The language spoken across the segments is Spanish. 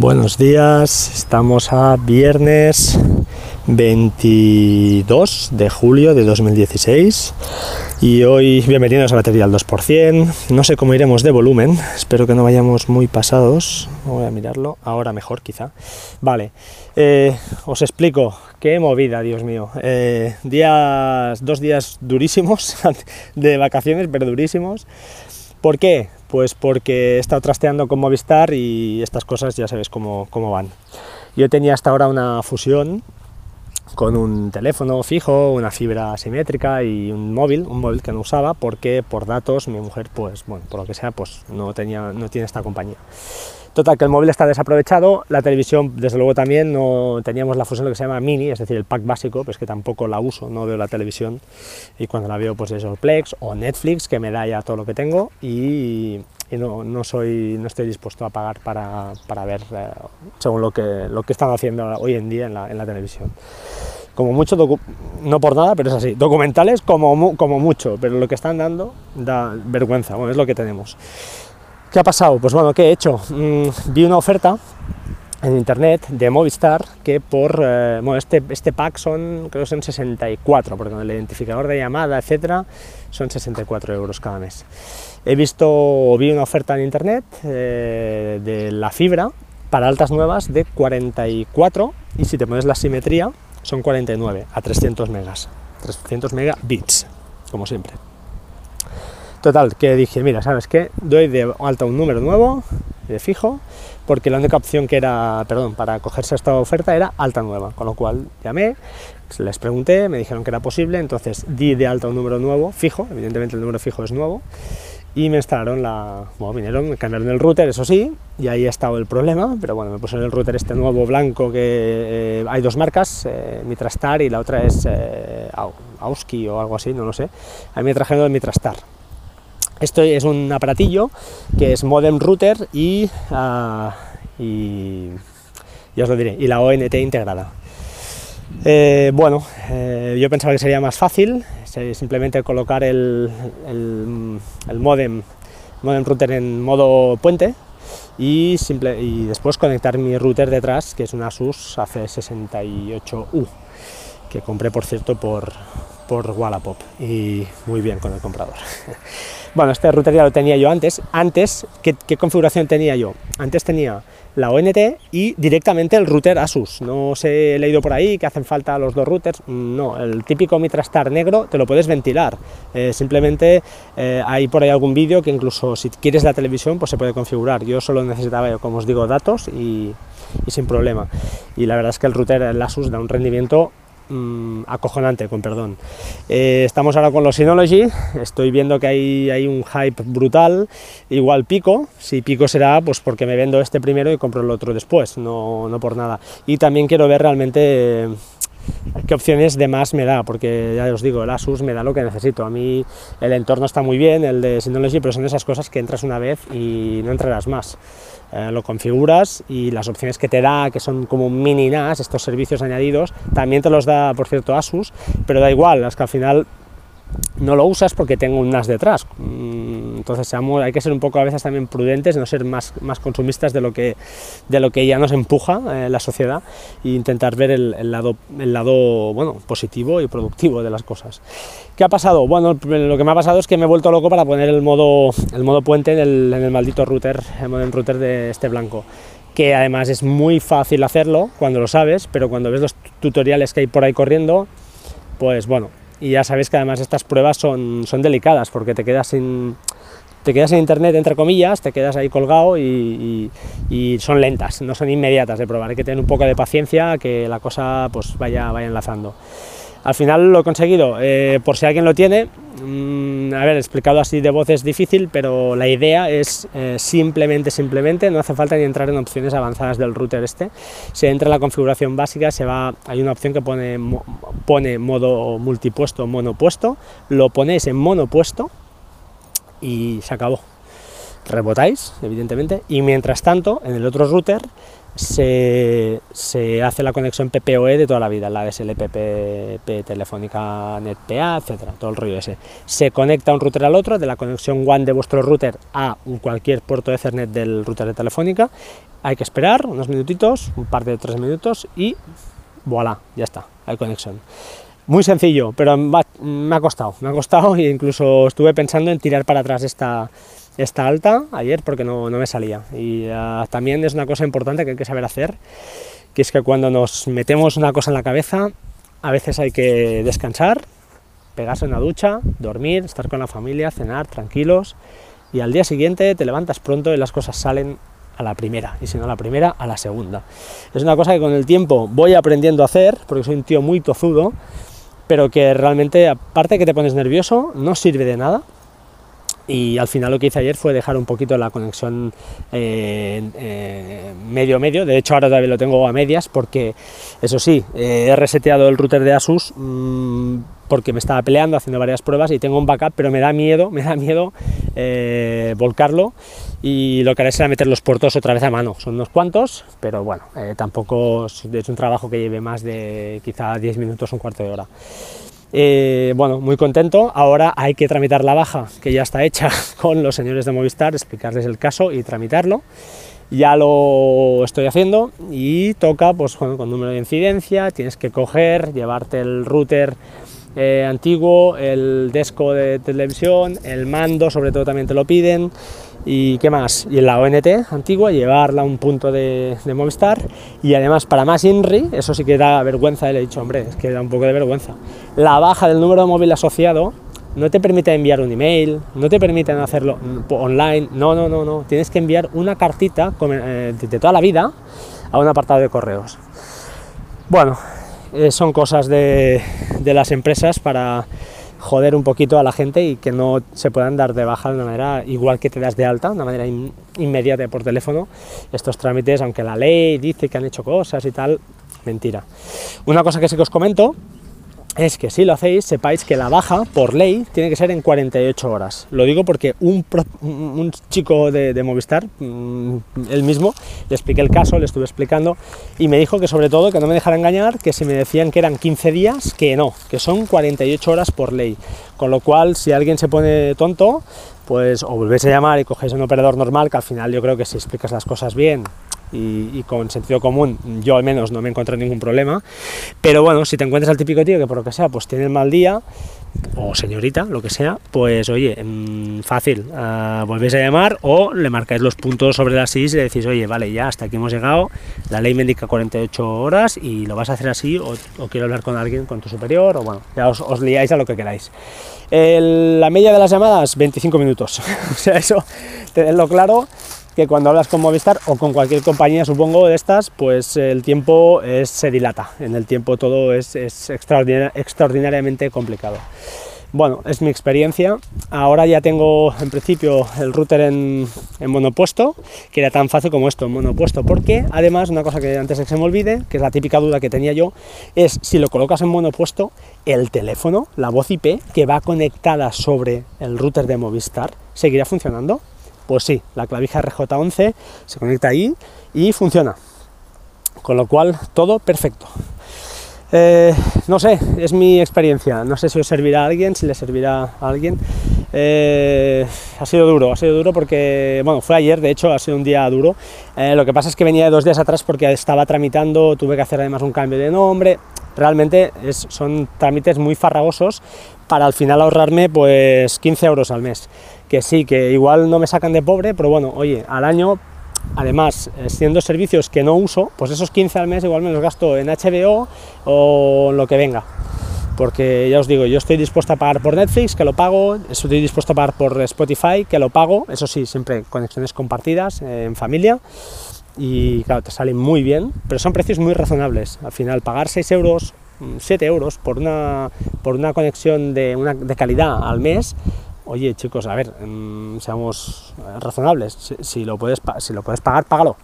Buenos días, estamos a viernes 22 de julio de 2016 y hoy bienvenidos a batería al 2%. No sé cómo iremos de volumen, espero que no vayamos muy pasados. Voy a mirarlo, ahora mejor quizá. Vale, eh, os explico qué movida, Dios mío. Eh, días, dos días durísimos de vacaciones, pero durísimos. ¿Por qué? Pues porque he estado trasteando con Movistar y estas cosas ya sabes cómo, cómo van. Yo tenía hasta ahora una fusión con un teléfono fijo, una fibra asimétrica y un móvil, un móvil que no usaba porque por datos mi mujer, pues bueno, por lo que sea, pues no tenía, no tiene esta compañía. Total, que el móvil está desaprovechado, la televisión desde luego también, no teníamos la fusión lo que se llama mini, es decir, el pack básico, pues que tampoco la uso, no veo la televisión y cuando la veo pues es Plex o Netflix, que me da ya todo lo que tengo y, no, no, soy, no estoy dispuesto a pagar para, para ver eh, según lo que, lo que están haciendo hoy en día en la, en la televisión como mucho, no por nada, pero es así, documentales como, como mucho, pero lo que están dando da vergüenza, bueno, es lo que tenemos. ¿Qué ha pasado? Pues bueno, ¿qué he hecho? Mm, vi una oferta en internet de Movistar que por eh, este, este pack son creo que son 64 porque con el identificador de llamada etcétera son 64 euros cada mes he visto vi una oferta en internet eh, de la fibra para altas nuevas de 44 y si te pones la simetría son 49 a 300 megas 300 megabits como siempre Total, que dije, mira, ¿sabes qué? Doy de alta un número nuevo, de fijo, porque la única opción que era, perdón, para cogerse esta oferta era alta nueva, con lo cual llamé, les pregunté, me dijeron que era posible, entonces di de alta un número nuevo, fijo, evidentemente el número fijo es nuevo, y me instalaron la, bueno, vinieron, me cambiaron el router, eso sí, y ahí ha estado el problema, pero bueno, me pusieron el router este nuevo blanco que eh, hay dos marcas, eh, Mitrastar y la otra es eh, Auski o algo así, no lo sé, a mí me trajeron el Mitrastar, esto es un aparatillo que es modem router y, uh, y os lo diré, y la ONT integrada. Eh, bueno, eh, yo pensaba que sería más fácil, simplemente colocar el modem, modem router en modo puente y, simple, y después conectar mi router detrás, que es un Asus AC68U, que compré por cierto por, por Wallapop y muy bien con el comprador. bueno, este router ya lo tenía yo antes. Antes, ¿qué, configuración tenía yo? Antes tenía la ONT y directamente el router Asus. No se he leído por ahí que hacen falta los dos routers. No, el típico Mitrastar negro te lo puedes ventilar. Eh, simplemente eh, hay por ahí algún vídeo que incluso si quieres la televisión pues se puede configurar. Yo solo necesitaba, como os digo, datos y, y sin problema. Y la verdad es que el router el Asus da un rendimiento Mm, acojonante, con perdón. Eh, estamos ahora con los Synology, estoy viendo que hay, hay, un hype brutal, igual pico, si pico será pues porque me vendo este primero y compro el otro después, no, no por nada. Y también quiero ver realmente qué opciones de más me da, porque ya os digo, el Asus me da lo que necesito. A mí el entorno está muy bien, el de Synology, pero son esas cosas que entras una vez y no entrarás más. Eh, lo configuras y las opciones que te da, que son como mini NAS, estos servicios añadidos, también te los da, por cierto, Asus, pero da igual, es que al final no lo usas porque tengo un NAS detrás. Mm, entonces hay que ser un poco a veces también prudentes, no ser más, más consumistas de lo, que, de lo que ya nos empuja eh, la sociedad e intentar ver el, lado, el lado bueno, positivo y productivo de las cosas. ¿Qué ha pasado? Bueno, lo que me ha pasado es que me he vuelto loco para poner el modo, el modo puente en el, en el maldito router, el modem router de este blanco que además es muy fácil hacerlo cuando lo sabes, pero cuando ves los tutoriales que hay por ahí corriendo, pues bueno, y ya sabéis que además estas pruebas son, son delicadas porque te quedas sin te quedas en internet entre comillas, te quedas ahí colgado y, son lentas, no son inmediatas de probar, hay que tener un poco de paciencia que la cosa pues vaya, vaya enlazando. Al final lo he conseguido, eh, por si alguien lo tiene, mm, a ver, explicado así de voz es difícil, pero la idea es eh, simplemente, simplemente, no hace falta ni entrar en opciones avanzadas del router este, se entra en la configuración básica, se va, hay una opción que pone, pone modo multipuesto, monopuesto, lo ponéis en monopuesto y se acabó. Rebotáis, evidentemente, y mientras tanto, en el otro router se, se, hace la conexión PPOE de toda la vida, la DSL, Telefónica, NetPA, etcétera, todo el rollo ese. Se conecta un router al otro, de la conexión WAN de vuestro router a cualquier puerto de Ethernet del router de Telefónica. Hay que esperar unos minutitos, un par de tres minutos y voilà, ya está, hay conexión. Muy sencillo, pero me ha costado, me ha costado e incluso estuve pensando en tirar para atrás esta, esta alta ayer porque no, no me salía. Y uh, también es una cosa importante que hay que saber hacer, que es que cuando nos metemos una cosa en la cabeza, a veces hay que descansar, pegarse una ducha, dormir, estar con la familia, cenar tranquilos y al día siguiente te levantas pronto y las cosas salen a la primera y si no a la primera a la segunda. Es una cosa que con el tiempo voy aprendiendo a hacer porque soy un tío muy tozudo, pero que realmente aparte que te pones nervioso no sirve de nada y al final lo que hice ayer fue dejar un poquito la conexión eh, eh, medio, de hecho ahora todavía lo tengo a medias porque eso sí, eh, he reseteado el router de Asus mmm, porque me estaba peleando haciendo varias pruebas y tengo un backup, pero me da miedo, me da miedo volcarlo. Y lo que haré será meter los puertos otra vez a mano, son unos cuantos, pero bueno, tampoco es un trabajo que lleve más de quizá 10 minutos, un cuarto de hora. Eh, bueno, muy contento. Ahora hay que tramitar la baja, que ya está hecha con los señores de Movistar, explicarles el caso y tramitarlo. Ya lo estoy haciendo y toca, pues bueno, con número de incidencia, tienes que coger, llevarte el router eh, antiguo, el desco de televisión, el mando, sobre todo también te lo piden, y qué más, y en la ONT antigua, llevarla a un punto de, Movistar, y además para más INRI, eso sí que da vergüenza, le he dicho, hombre, es que da un poco de vergüenza, la baja del número de móvil asociado no te permite enviar un email, no te permiten hacerlo online, no, no, no, no, tienes que enviar una cartita eh, de toda la vida a un apartado de correos. Bueno, eh, son cosas de, las empresas para joder un poquito a la gente y que no se puedan dar de baja de una manera igual que te das de alta, de una manera inmediata por teléfono, estos trámites, aunque la ley dice que han hecho cosas y tal, mentira. Una cosa que sí que os comento es que si lo hacéis, sepáis que la baja, por ley, tiene que ser en 48 horas. Lo digo porque un, un chico de, Movistar, mm, él mismo, le expliqué el caso, le estuve explicando, y me dijo que sobre todo, que no me dejara engañar, que si me decían que eran 15 días, que no, que son 48 horas por ley. Con lo cual, si alguien se pone tonto, pues o volvéis a llamar y cogéis un operador normal, que al final yo creo que si explicas las cosas bien, y, con sentido común yo al menos no me encontré ningún problema. Pero bueno, si te encuentras al típico tío que por lo que sea pues tiene el mal día, o señorita, lo que sea, pues oye, mm, fácil, uh, volvéis a llamar o le marcáis los puntos sobre las 6 y le decís, oye, vale, ya hasta aquí hemos llegado, la ley me indica 48 horas y lo vas a hacer así o, quiero hablar con alguien, con tu superior, o bueno, ya os, os liáis a lo que queráis. la media de las llamadas, 25 minutos, o sea, eso, tenedlo claro que cuando hablas con Movistar o con cualquier compañía, supongo, de estas, pues el tiempo se dilata. En el tiempo todo es, extraordinariamente complicado. Bueno, es mi experiencia. Ahora ya tengo en principio el router en, monopuesto, que era tan fácil como esto, en monopuesto. Porque además, una cosa que antes se me olvide, que es la típica duda que tenía yo, es si lo colocas en monopuesto, el teléfono, la voz IP que va conectada sobre el router de Movistar, ¿seguirá funcionando? Pues sí, la clavija RJ11 se conecta ahí y funciona. Con lo cual, todo perfecto. Eh, no sé, es mi experiencia. No sé si os servirá a alguien, si le servirá a alguien. Eh, ha sido duro, ha sido duro porque, bueno, fue ayer, de hecho, ha sido un día duro. Eh, lo que pasa es que venía de dos días atrás porque estaba tramitando, tuve que hacer además un cambio de nombre. Realmente son trámites muy farragosos para al final ahorrarme pues 15 euros al mes que sí, que igual no me sacan de pobre, pero bueno, oye, al año, además, eh, siendo servicios que no uso, pues esos 15 al mes igual me los gasto en HBO o lo que venga. Porque ya os digo, yo estoy dispuesto a pagar por Netflix, que lo pago, estoy dispuesto a pagar por Spotify, que lo pago, eso sí, siempre conexiones compartidas eh, en familia y claro, te salen muy bien, pero son precios muy razonables. Al final, pagar 6 euros, 7 mm, euros por una, por una conexión de, una, de calidad al mes, oye chicos, a ver, mm, seamos razonables, si, lo puedes, si lo puedes pagar, págalo,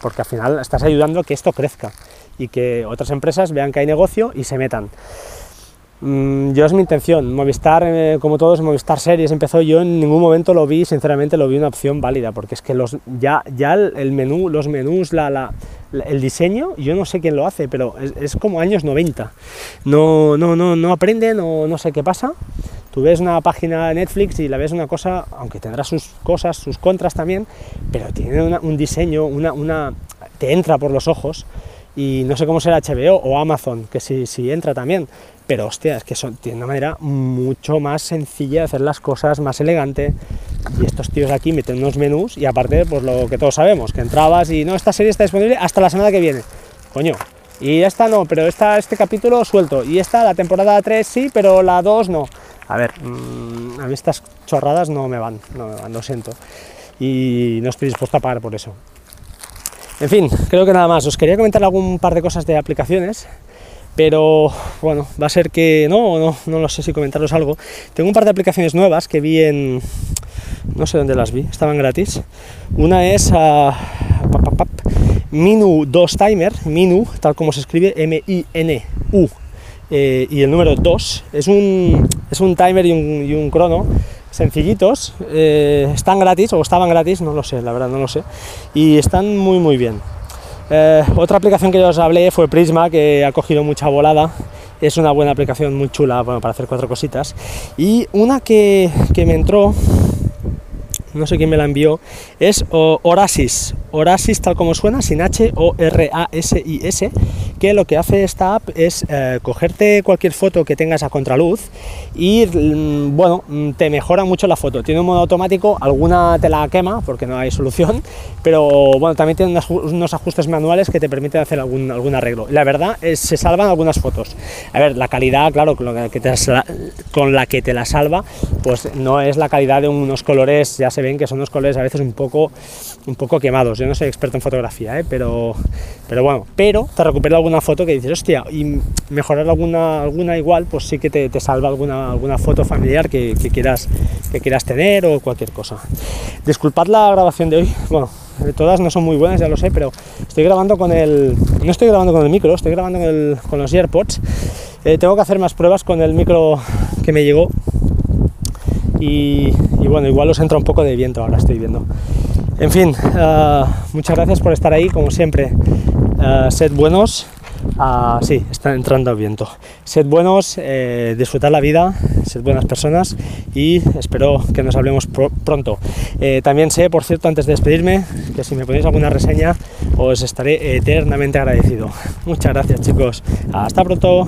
porque al final estás ayudando a que esto crezca y que otras empresas vean que hay negocio y se metan. Mm, yo es mi intención. Movistar, eh, como todos, Movistar Series empezó. Yo en ningún momento lo vi, sinceramente, lo vi una opción válida, porque es que los, ya, ya el menú, los menús, la, la, el diseño, yo no sé quién lo hace, pero es, como años 90. No, no, no, no aprenden o no sé qué pasa. Tú ves una página de Netflix y la ves una cosa, aunque tendrá sus cosas, sus contras también, pero tiene un diseño, una, una, te entra por los ojos y no sé cómo será HBO o Amazon, que si, si entra también, pero hostia, es que tiene una manera mucho más sencilla de hacer las cosas, más elegante, y estos tíos aquí meten unos menús y aparte, pues lo que todos sabemos, que entrabas y no, esta serie está disponible hasta la semana que viene, coño, y esta no, pero esta, este capítulo suelto, y esta, la temporada 3 sí, pero la 2 no. A ver, mm, a mí estas chorradas no me van, no me van, lo siento, y no estoy dispuesto a pagar por eso. En fin, creo que nada más. Os quería comentar algún par de cosas de aplicaciones pero bueno, va a ser que no, no, no lo sé si comentaros algo. Tengo un par de aplicaciones nuevas que vi en, no sé dónde las vi, estaban gratis. Una es a Minu 2 Timer, Minu, tal como se escribe, M-I-N-U, eh, y el número 2. Es un, es un timer y un, y un crono sencillitos, eh, están gratis o estaban gratis, no lo sé, la verdad no lo sé, y están muy muy bien. Eh, otra aplicación que yo os hablé fue Prisma, que ha cogido mucha volada. Es una buena aplicación, muy chula bueno, para hacer cuatro cositas. Y una que, que me entró, no sé quién me la envió, es Orasis. Orasis tal como suena, sin H, O-R-A-S-I-S, que lo que hace esta app es eh, cogerte cualquier foto que tengas a contraluz y, mm, bueno, mm, te mejora mucho la foto. Tiene un modo automático, alguna te la quema porque no hay solución, pero bueno, también tiene unos, ajustes manuales que te permiten hacer algún, algún arreglo. La verdad es se salvan algunas fotos. A ver, la calidad, claro, con la que te, con la, que te la salva, pues no es la calidad de unos colores, ya se ven que son unos colores a veces un poco, un poco quemados. Yo no soy experto en fotografía, ¿eh? pero, pero bueno, pero te recupera alguna foto que dices, hostia, y mejorar alguna, alguna igual, pues sí que te, salva alguna, alguna foto familiar que, quieras, que quieras tener o cualquier cosa. Disculpad la grabación de hoy, bueno, todas no son muy buenas, ya lo sé, pero estoy grabando con el. No estoy grabando con el micro, estoy grabando con, los AirPods. Eh, tengo que hacer más pruebas con el micro que me llegó. Y, bueno, igual os entra un poco de viento ahora, estoy viendo. En fin, eh, muchas gracias por estar ahí, como siempre. Uh, sed buenos, uh, sí, está entrando viento. Sed buenos, eh, disfrutad la vida, sed buenas personas y espero que nos hablemos pronto. Eh, también sé, por cierto, antes de despedirme, que si me ponéis alguna reseña os estaré eternamente agradecido. Muchas gracias chicos, hasta pronto.